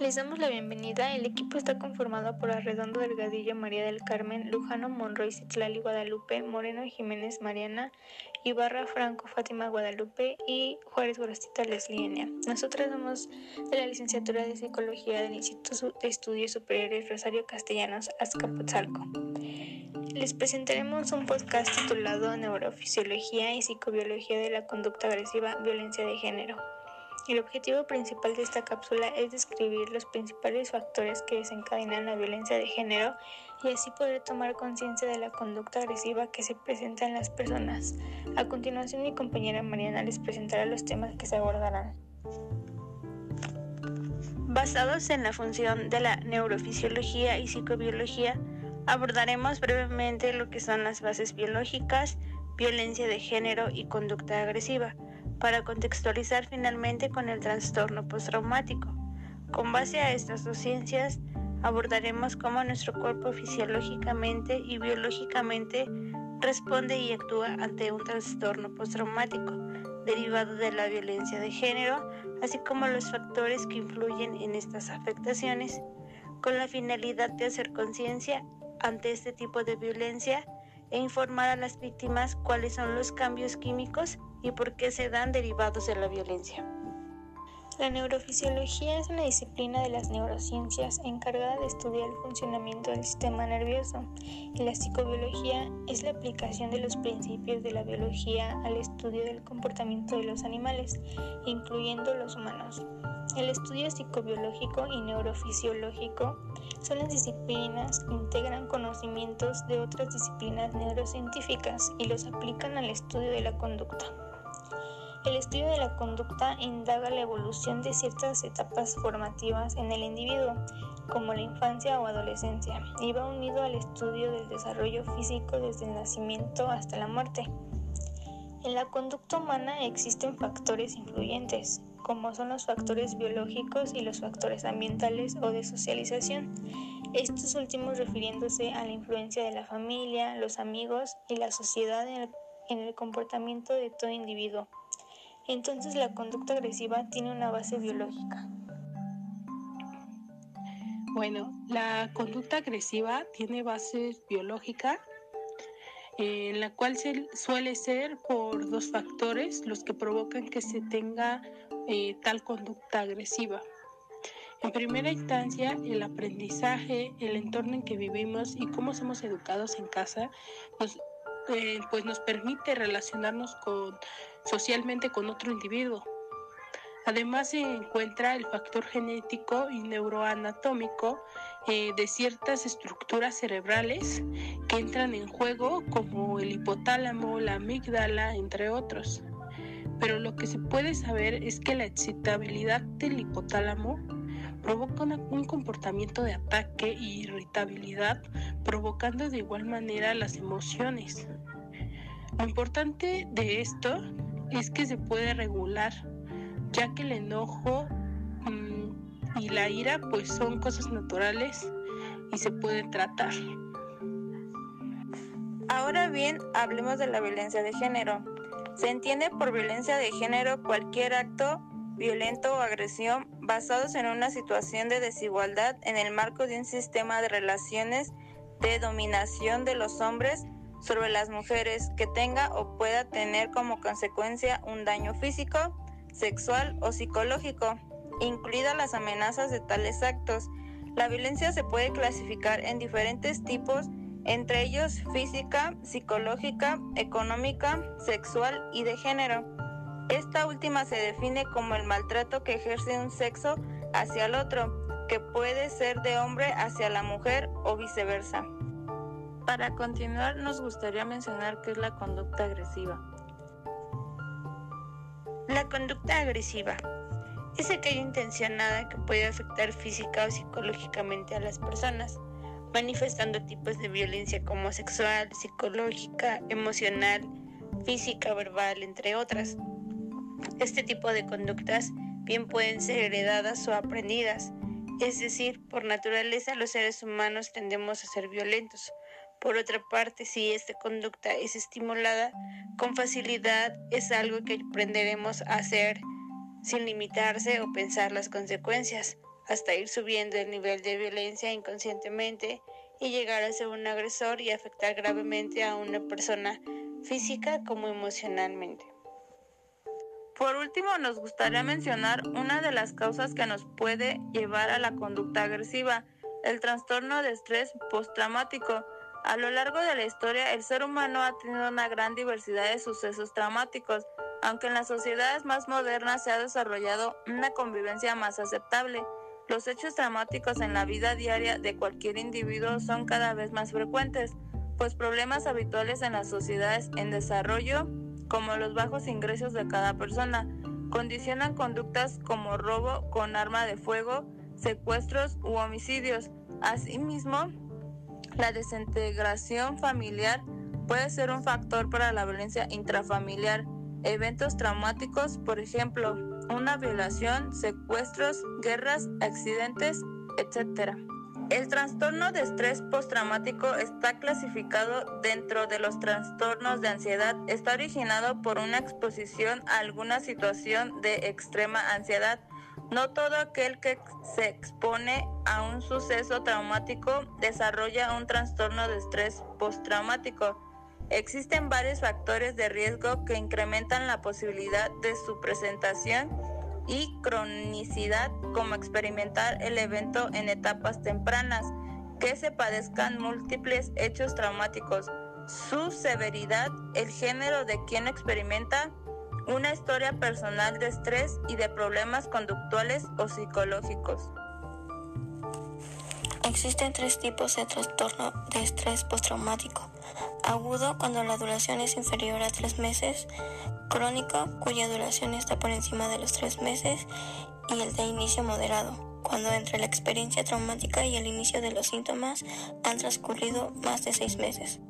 Les damos la bienvenida. El equipo está conformado por Arredondo Delgadillo, María del Carmen, Lujano Monroy, Citlali Guadalupe, Moreno Jiménez Mariana, Ibarra Franco Fátima Guadalupe y Juárez Gorostita Leslie Nosotras somos de la licenciatura de Psicología del Instituto de Estudios Superiores Rosario Castellanos, Azcapotzalco. Les presentaremos un podcast titulado Neurofisiología y Psicobiología de la Conducta Agresiva, Violencia de Género. El objetivo principal de esta cápsula es describir los principales factores que desencadenan la violencia de género y así poder tomar conciencia de la conducta agresiva que se presenta en las personas. A continuación mi compañera Mariana les presentará los temas que se abordarán. Basados en la función de la neurofisiología y psicobiología, abordaremos brevemente lo que son las bases biológicas, violencia de género y conducta agresiva para contextualizar finalmente con el trastorno postraumático. Con base a estas dos ciencias, abordaremos cómo nuestro cuerpo fisiológicamente y biológicamente responde y actúa ante un trastorno postraumático derivado de la violencia de género, así como los factores que influyen en estas afectaciones, con la finalidad de hacer conciencia ante este tipo de violencia e informar a las víctimas cuáles son los cambios químicos y por qué se dan derivados de la violencia. La neurofisiología es una disciplina de las neurociencias encargada de estudiar el funcionamiento del sistema nervioso y la psicobiología es la aplicación de los principios de la biología al estudio del comportamiento de los animales, incluyendo los humanos. El estudio psicobiológico y neurofisiológico son las disciplinas que integran conocimientos de otras disciplinas neurocientíficas y los aplican al estudio de la conducta. El estudio de la conducta indaga la evolución de ciertas etapas formativas en el individuo, como la infancia o adolescencia, y va unido al estudio del desarrollo físico desde el nacimiento hasta la muerte. En la conducta humana existen factores influyentes, como son los factores biológicos y los factores ambientales o de socialización, estos últimos refiriéndose a la influencia de la familia, los amigos y la sociedad en el, en el comportamiento de todo individuo entonces la conducta agresiva tiene una base biológica. Bueno, la conducta agresiva tiene base biológica, en la cual suele ser por dos factores los que provocan que se tenga eh, tal conducta agresiva. En primera instancia, el aprendizaje, el entorno en que vivimos y cómo somos educados en casa, nos pues nos permite relacionarnos con, socialmente con otro individuo. Además se encuentra el factor genético y neuroanatómico eh, de ciertas estructuras cerebrales que entran en juego como el hipotálamo, la amígdala, entre otros. Pero lo que se puede saber es que la excitabilidad del hipotálamo provoca un comportamiento de ataque e irritabilidad, provocando de igual manera las emociones. Lo importante de esto es que se puede regular, ya que el enojo mm, y la ira pues son cosas naturales y se pueden tratar. Ahora bien, hablemos de la violencia de género. Se entiende por violencia de género cualquier acto violento o agresión basados en una situación de desigualdad en el marco de un sistema de relaciones de dominación de los hombres sobre las mujeres que tenga o pueda tener como consecuencia un daño físico, sexual o psicológico, incluidas las amenazas de tales actos. La violencia se puede clasificar en diferentes tipos, entre ellos física, psicológica, económica, sexual y de género. Esta última se define como el maltrato que ejerce un sexo hacia el otro, que puede ser de hombre hacia la mujer o viceversa. Para continuar, nos gustaría mencionar qué es la conducta agresiva. La conducta agresiva es aquella intencionada que puede afectar física o psicológicamente a las personas, manifestando tipos de violencia como sexual, psicológica, emocional, física, verbal, entre otras. Este tipo de conductas bien pueden ser heredadas o aprendidas, es decir, por naturaleza los seres humanos tendemos a ser violentos, por otra parte, si esta conducta es estimulada con facilidad, es algo que aprenderemos a hacer sin limitarse o pensar las consecuencias. hasta ir subiendo el nivel de violencia inconscientemente y llegar a ser un agresor y afectar gravemente a una persona física como emocionalmente. Por último, nos gustaría mencionar una de las causas que nos puede llevar a la conducta agresiva, el trastorno de estrés postraumático. A lo largo de la historia, el ser humano ha tenido una gran diversidad de sucesos traumáticos, aunque en las sociedades más modernas se ha desarrollado una convivencia más aceptable. Los hechos traumáticos en la vida diaria de cualquier individuo son cada vez más frecuentes, pues problemas habituales en las sociedades en desarrollo, como los bajos ingresos de cada persona, condicionan conductas como robo con arma de fuego, secuestros u homicidios. Asimismo, la desintegración familiar puede ser un factor para la violencia intrafamiliar. Eventos traumáticos, por ejemplo, una violación, secuestros, guerras, accidentes, etc. El trastorno de estrés postraumático está clasificado dentro de los trastornos de ansiedad. Está originado por una exposición a alguna situación de extrema ansiedad. No todo aquel que se expone a un suceso traumático desarrolla un trastorno de estrés postraumático. Existen varios factores de riesgo que incrementan la posibilidad de su presentación y cronicidad, como experimentar el evento en etapas tempranas, que se padezcan múltiples hechos traumáticos, su severidad, el género de quien experimenta, una historia personal de estrés y de problemas conductuales o psicológicos. Existen tres tipos de trastorno de estrés postraumático. Agudo cuando la duración es inferior a tres meses, crónico cuya duración está por encima de los tres meses y el de inicio moderado, cuando entre la experiencia traumática y el inicio de los síntomas han transcurrido más de seis meses.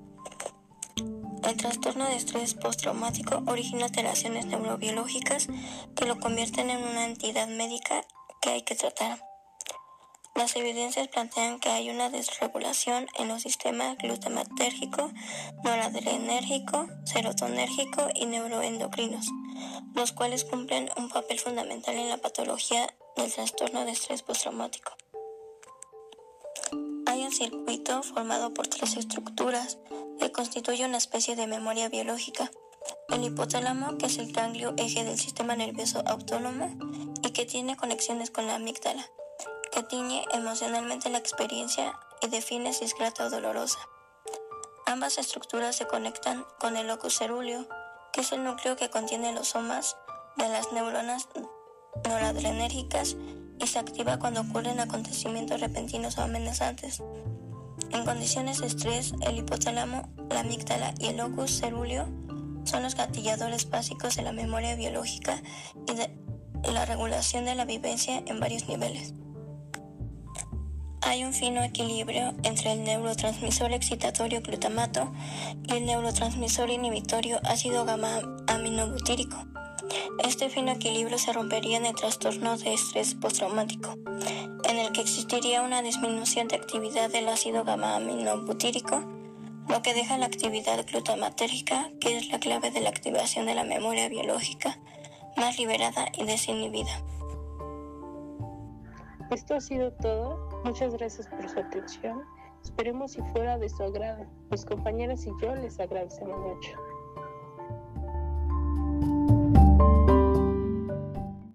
El trastorno de estrés postraumático origina alteraciones neurobiológicas que lo convierten en una entidad médica que hay que tratar. Las evidencias plantean que hay una desregulación en los sistemas glutamatérgico, noradrenérgico, serotonérgico y neuroendocrinos, los cuales cumplen un papel fundamental en la patología del trastorno de estrés postraumático. Hay un circuito formado por tres estructuras que constituye una especie de memoria biológica. El hipotálamo, que es el ganglio eje del sistema nervioso autónomo y que tiene conexiones con la amígdala que tiñe emocionalmente la experiencia y define si es grata o dolorosa. Ambas estructuras se conectan con el locus cerúleo, que es el núcleo que contiene los somas de las neuronas noradrenérgicas y se activa cuando ocurren acontecimientos repentinos o amenazantes. En condiciones de estrés, el hipotálamo, la amígdala y el locus cerúleo son los gatilladores básicos de la memoria biológica y de la regulación de la vivencia en varios niveles. Hay un fino equilibrio entre el neurotransmisor excitatorio glutamato y el neurotransmisor inhibitorio ácido gamma aminobutírico. Este fino equilibrio se rompería en el trastorno de estrés postraumático, en el que existiría una disminución de actividad del ácido gamma aminobutírico, lo que deja la actividad glutamatérgica, que es la clave de la activación de la memoria biológica, más liberada y desinhibida. Esto ha sido todo. Muchas gracias por su atención. Esperemos si fuera de su agrado. Mis compañeras y yo les agradecemos mucho.